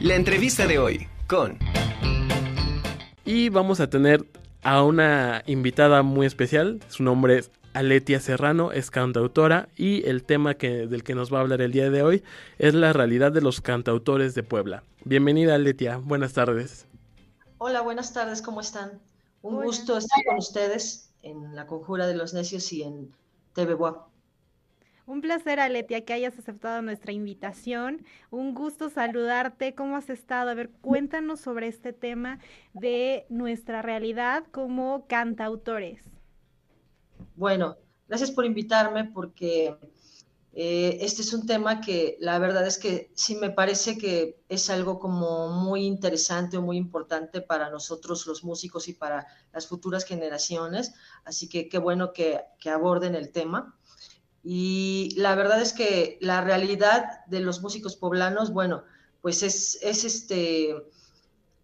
La entrevista de hoy con... Y vamos a tener a una invitada muy especial. Su nombre es Aletia Serrano, es cantautora y el tema que, del que nos va a hablar el día de hoy es la realidad de los cantautores de Puebla. Bienvenida Aletia, buenas tardes. Hola, buenas tardes, ¿cómo están? Un gusto estar con ustedes en La Conjura de los Necios y en TV Un placer, Aletia, que hayas aceptado nuestra invitación. Un gusto saludarte. ¿Cómo has estado? A ver, cuéntanos sobre este tema de nuestra realidad como cantautores. Bueno, gracias por invitarme porque eh, este es un tema que la verdad es que sí me parece que es algo como muy interesante o muy importante para nosotros los músicos y para las futuras generaciones. Así que qué bueno que, que aborden el tema. Y la verdad es que la realidad de los músicos poblanos, bueno, pues es, es este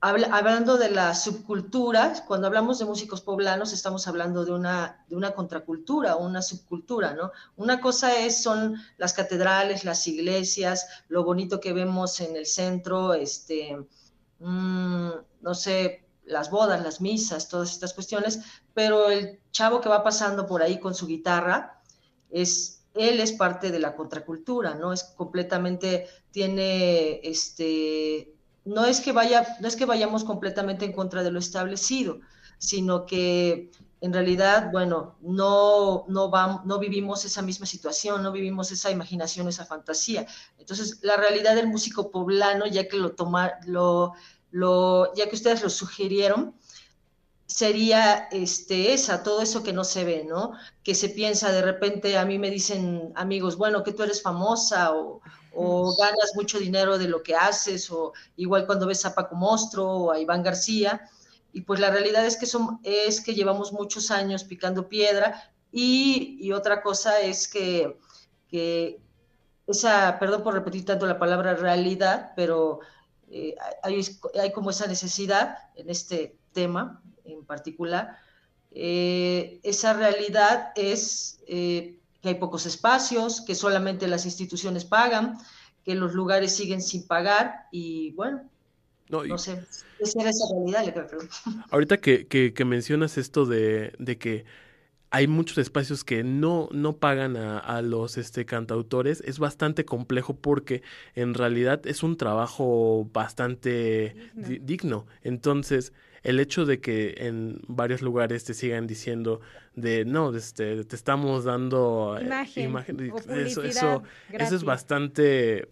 hablando de las subculturas, cuando hablamos de músicos poblanos estamos hablando de una, de una contracultura, una subcultura, ¿no? Una cosa es, son las catedrales, las iglesias, lo bonito que vemos en el centro, este, mm, no sé, las bodas, las misas, todas estas cuestiones, pero el chavo que va pasando por ahí con su guitarra, es, él es parte de la contracultura, ¿no? Es completamente, tiene, este, no es que vaya, no es que vayamos completamente en contra de lo establecido, sino que en realidad, bueno, no, no, no vivimos esa misma situación, no vivimos esa imaginación, esa fantasía. Entonces, la realidad del músico poblano, ya que lo toma, lo, lo, ya que ustedes lo sugirieron, sería este, esa, todo eso que no se ve, ¿no? Que se piensa de repente, a mí me dicen amigos, bueno, que tú eres famosa o, o ganas mucho dinero de lo que haces, o igual cuando ves a Paco Mostro o a Iván García, y pues la realidad es que, son, es que llevamos muchos años picando piedra, y, otra cosa es que, esa, perdón por repetir tanto la palabra realidad, pero eh, hay, hay, como esa necesidad en este tema en particular, eh, esa realidad es... Eh, que hay pocos espacios, que solamente las instituciones pagan, que los lugares siguen sin pagar y bueno, no, sé, esa era esa realidad. Ahorita que, que, mencionas esto de, de, que hay muchos espacios que no, no pagan a, a, los este, cantautores, es bastante complejo porque en realidad es un trabajo bastante digno. Entonces, el hecho de que en varios lugares te sigan diciendo de no, este, te estamos dando eh, imagen, eso, eso, eso es bastante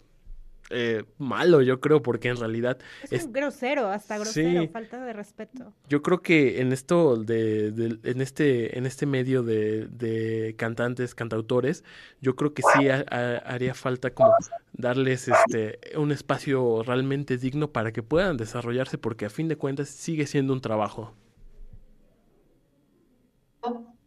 eh, malo, yo creo, porque en realidad es, grosero, hasta grosero, falta de respeto. Yo creo que en esto de, en este en este medio de, cantantes, cantautores, yo creo que sí haría falta como darles este un espacio realmente digno para que puedan desarrollarse, porque a fin de cuentas sigue siendo un trabajo.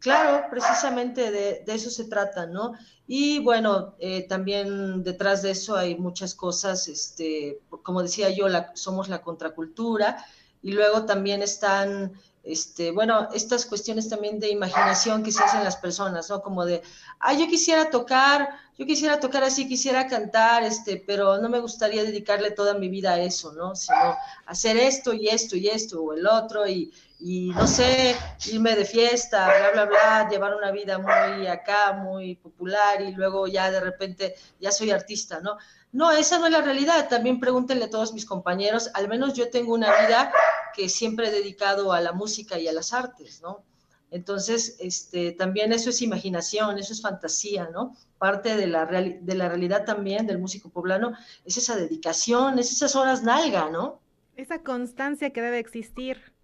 Claro, precisamente de, eso se trata, ¿no? Y bueno, eh, también detrás de eso hay muchas cosas, este, como decía yo, la, somos la contracultura y luego también están, este, bueno, estas cuestiones también de imaginación que se hacen las personas, ¿no? Como de, ah, yo quisiera tocar, yo quisiera tocar así, quisiera cantar, este, pero no me gustaría dedicarle toda mi vida a eso, ¿no? Sino hacer esto y esto y esto o el otro y, y no sé, irme de fiesta, bla, bla, bla, llevar una vida muy acá, muy popular y luego ya de repente ya soy artista, ¿no? No, esa no es la realidad. También pregúntenle a todos mis compañeros, al menos yo tengo una vida que siempre he dedicado a la música y a las artes, ¿no? Entonces, este, también eso es imaginación, eso es fantasía, ¿no? Parte de la, de la realidad también del músico poblano es esa dedicación, es esas horas nalga, ¿no? Esa constancia que debe existir.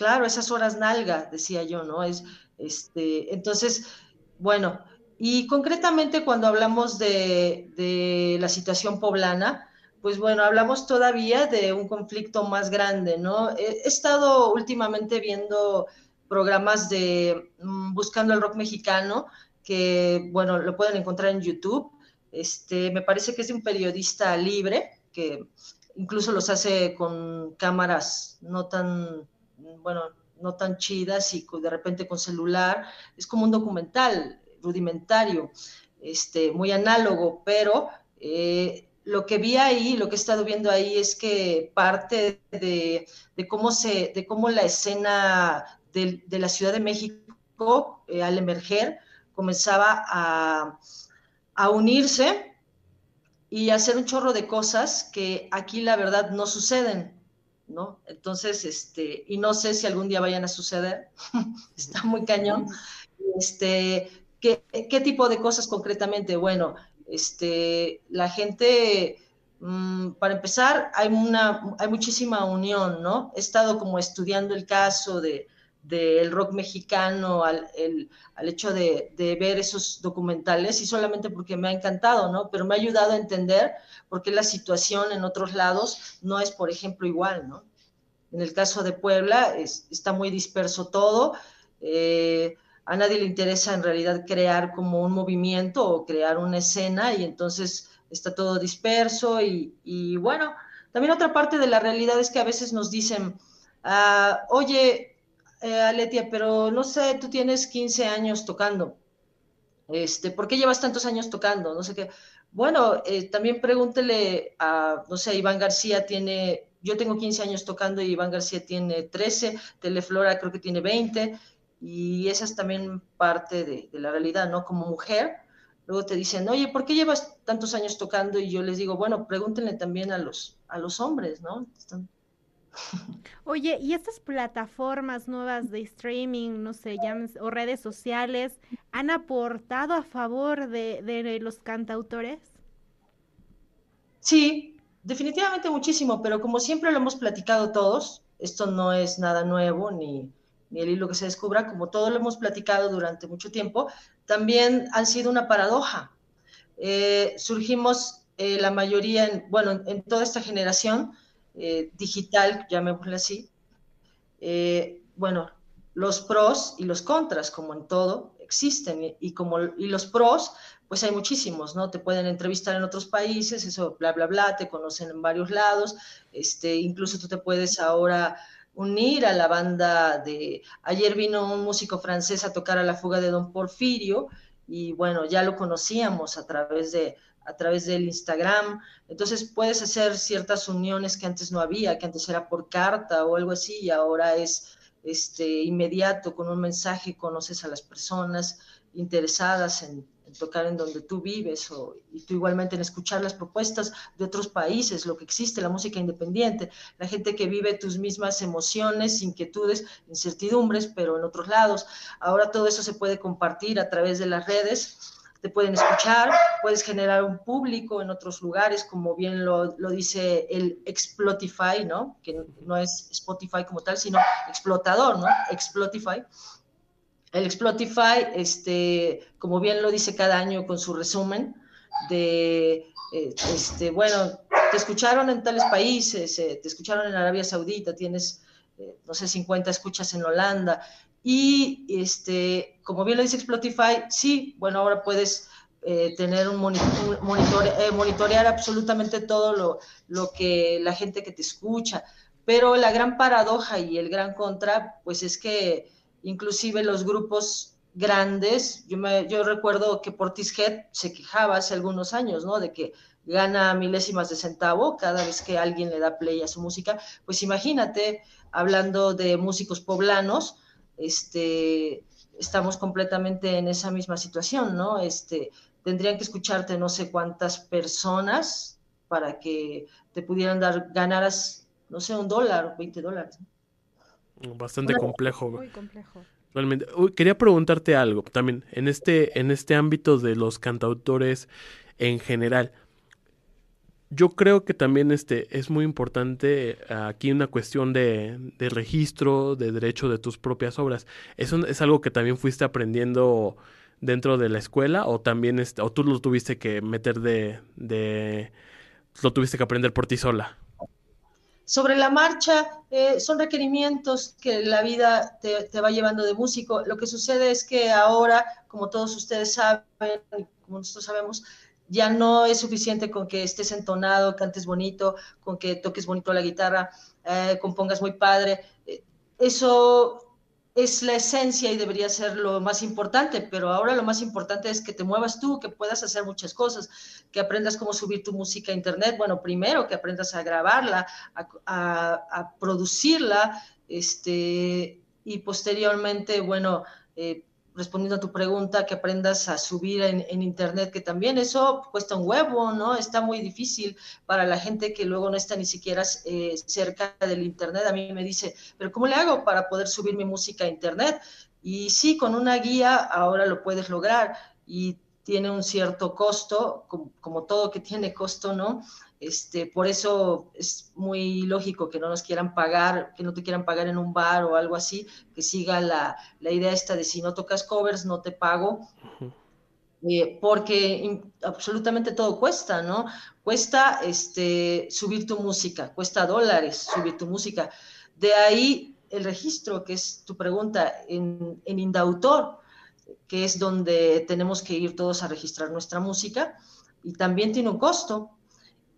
Claro, esas horas nalga, decía yo, ¿no? Es, este, entonces, bueno, y concretamente cuando hablamos de, la situación poblana, pues bueno, hablamos todavía de un conflicto más grande, ¿no? He, estado últimamente viendo programas de mm, Buscando el Rock Mexicano, que, bueno, lo pueden encontrar en YouTube. Este, me parece que es de un periodista libre, que incluso los hace con cámaras no tan bueno, no tan chidas y de repente con celular. Es como un documental rudimentario, este, muy análogo, pero eh, lo que vi ahí, lo que he estado viendo ahí es que parte de, cómo, se, de cómo la escena de, la Ciudad de México eh, al emerger comenzaba a, a unirse y hacer un chorro de cosas que aquí la verdad no suceden, ¿no? Entonces, este, y no sé si algún día vayan a suceder, está muy cañón. Este, ¿qué, ¿qué, tipo de cosas concretamente? Bueno, este, la gente, mm, para empezar, hay, una, hay muchísima unión, ¿no? He estado como estudiando el caso de, del rock mexicano al, al hecho de, de, ver esos documentales y solamente porque me ha encantado, ¿no? Pero me ha ayudado a entender por qué la situación en otros lados no es, por ejemplo, igual, ¿no? En el caso de Puebla es, está muy disperso todo. Eh, a nadie le interesa en realidad crear como un movimiento o crear una escena y entonces está todo disperso y, y bueno, también otra parte de la realidad es que a veces nos dicen, ah, oye, eh, Aletia, pero no sé, tú tienes 15 años tocando, este, ¿por qué llevas tantos años tocando? No sé qué. Bueno, eh, también pregúntele a, no sé, Iván García tiene, yo tengo 15 años tocando y Iván García tiene 13, Teleflora creo que tiene 20, y esa es también parte de, la realidad, ¿no? Como mujer, luego te dicen, oye, ¿por qué llevas tantos años tocando? Y yo les digo, bueno, pregúntenle también a los, a los hombres, ¿no? Oye, ¿y estas plataformas nuevas de streaming, no sé, o redes sociales, han aportado a favor de, los cantautores? Sí, definitivamente muchísimo, pero como siempre lo hemos platicado todos, esto no es nada nuevo ni, ni el hilo que se descubra, como todo lo hemos platicado durante mucho tiempo, también han sido una paradoja. Eh, surgimos eh, la mayoría, en, bueno, en, toda esta generación eh, digital, llamémosle así, bueno, los pros y los contras, como en todo, existen y, como, y los pros, pues hay muchísimos, ¿no? Te pueden entrevistar en otros países, eso, bla, bla, bla, te conocen en varios lados, este, incluso tú te puedes ahora unir a la banda de... Ayer vino un músico francés a tocar a la fuga de Don Porfirio y bueno, ya lo conocíamos a través de a través del Instagram. Entonces puedes hacer ciertas uniones que antes no había, que antes era por carta o algo así y ahora es este inmediato con un mensaje conoces a las personas interesadas en, tocar en donde tú vives o, y tú igualmente en escuchar las propuestas de otros países, lo que existe, la música independiente, la gente que vive tus mismas emociones, inquietudes, incertidumbres, pero en otros lados. Ahora todo eso se puede compartir a través de las redes te pueden escuchar, puedes generar un público en otros lugares, como bien lo, lo, dice el Explotify, ¿no? Que no es Spotify como tal, sino explotador, ¿no? Explotify el Explotify, este, como bien lo dice cada año con su resumen, de, eh, este, bueno, te escucharon en tales países, eh, te escucharon en Arabia Saudita, tienes, eh, no sé, 50 escuchas en Holanda, y este, como bien lo dice Explotify, sí, bueno, ahora puedes tener un, monitor, monitorear absolutamente todo lo, lo que la gente que te escucha, pero la gran paradoja y el gran contra, pues es que inclusive los grupos grandes, yo, me, yo recuerdo que Portishead se quejaba hace algunos años, ¿no? De que gana milésimas de centavo cada vez que alguien le da play a su música. Pues imagínate, hablando de músicos poblanos, este, estamos completamente en esa misma situación, ¿no? Este, tendrían que escucharte no sé cuántas personas para que te pudieran dar, ganaras, no sé, un dólar, 20 dólares. Bastante complejo. Muy complejo. Realmente. quería preguntarte algo también. En este, en este ámbito de los cantautores en general. Yo creo que también este, es muy importante aquí una cuestión de, de registro, de derecho de tus propias obras. ¿Eso es algo que también fuiste aprendiendo dentro de la escuela o también este, o tú lo tuviste que meter de, de lo tuviste que aprender por ti sola? Sobre la marcha, eh, son requerimientos que la vida te, va llevando de músico. Lo que sucede es que ahora, como todos ustedes saben, como nosotros sabemos, ya no es suficiente con que estés entonado, cantes bonito, con que toques bonito la guitarra, eh, compongas muy padre. Eso es la esencia y debería ser lo más importante, pero ahora lo más importante es que te muevas tú, que puedas hacer muchas cosas, que aprendas cómo subir tu música a internet, bueno, primero que aprendas a grabarla, a, producirla, este, y posteriormente, bueno, eh, respondiendo a tu pregunta, que aprendas a subir en, Internet, que también eso cuesta un huevo, ¿no? Está muy difícil para la gente que luego no está ni siquiera eh, cerca del Internet. A mí me dice, pero ¿cómo le hago para poder subir mi música a Internet? Y sí, con una guía ahora lo puedes lograr y tiene un cierto costo, como todo que tiene costo, ¿no? Este, por eso es muy lógico que no nos quieran pagar, que no te quieran pagar en un bar o algo así, que siga la, idea esta de si no tocas covers, no te pago. Eh, porque absolutamente todo cuesta, ¿no? Cuesta este, subir tu música, cuesta dólares subir tu música. De ahí el registro, que es tu pregunta, en, en Indautor, que es donde tenemos que ir todos a registrar nuestra música, y también tiene un costo,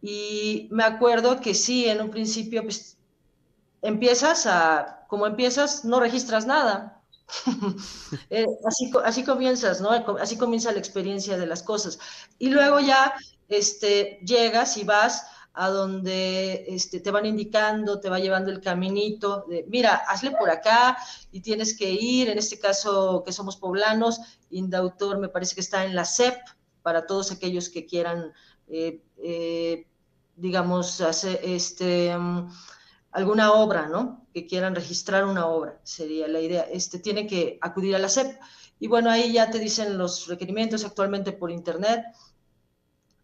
y me acuerdo que sí, en un principio, pues, empiezas a, como empiezas, no registras nada. Eh, así, así comienzas, ¿no? Así comienza la experiencia de las cosas. Y luego ya este, llegas y vas a donde este, te van indicando, te va llevando el caminito de, mira, hazle por acá y tienes que ir, en este caso que somos poblanos, Indautor me parece que está en la CEP, para todos aquellos que quieran eh, eh, digamos, hacer este, mm, alguna obra, ¿no? Que quieran registrar una obra, sería la idea. Este, tiene que acudir a la SEP. Y bueno, ahí ya te dicen los requerimientos actualmente por internet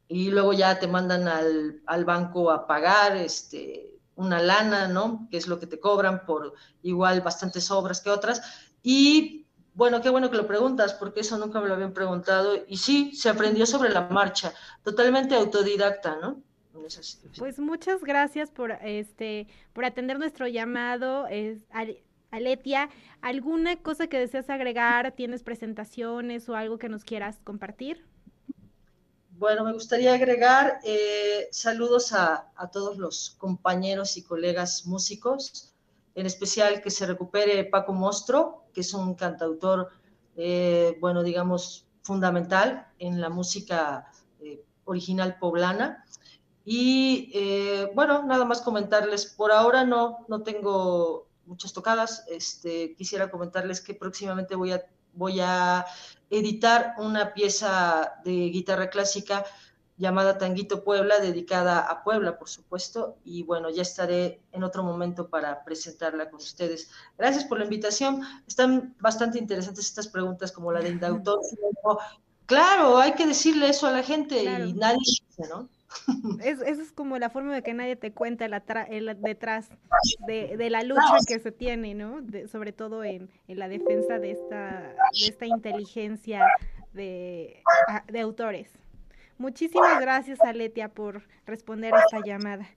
y luego ya te mandan al, al banco a pagar este, una lana, ¿no? Que es lo que te cobran por igual bastantes obras que otras. Y bueno, qué bueno que lo preguntas, porque eso nunca me lo habían preguntado. Y sí, se aprendió sobre la marcha, totalmente autodidacta, ¿no? Pues muchas gracias por este por atender nuestro llamado. Es, Aletia, ¿alguna cosa que deseas agregar? ¿Tienes presentaciones o algo que nos quieras compartir? Bueno, me gustaría agregar eh, saludos a, todos los compañeros y colegas músicos, en especial que se recupere Paco Mostro, que es un cantautor, eh, bueno, digamos, fundamental en la música eh, original poblana. Y eh, bueno, nada más comentarles, por ahora no, no tengo muchas tocadas. Este, quisiera comentarles que próximamente voy a, voy a editar una pieza de guitarra clásica llamada Tanguito Puebla, dedicada a Puebla, por supuesto, y bueno, ya estaré en otro momento para presentarla con ustedes. Gracias por la invitación. Están bastante interesantes estas preguntas como la de Indautor. Claro, hay que decirle eso a la gente y nadie dice, ¿no? Es, esa es como la forma de que nadie te cuenta el, detrás de, la lucha que se tiene, ¿no? sobre todo en, la defensa de esta, de esta inteligencia de, de autores. Muchísimas gracias, Aletia, por responder a esta llamada.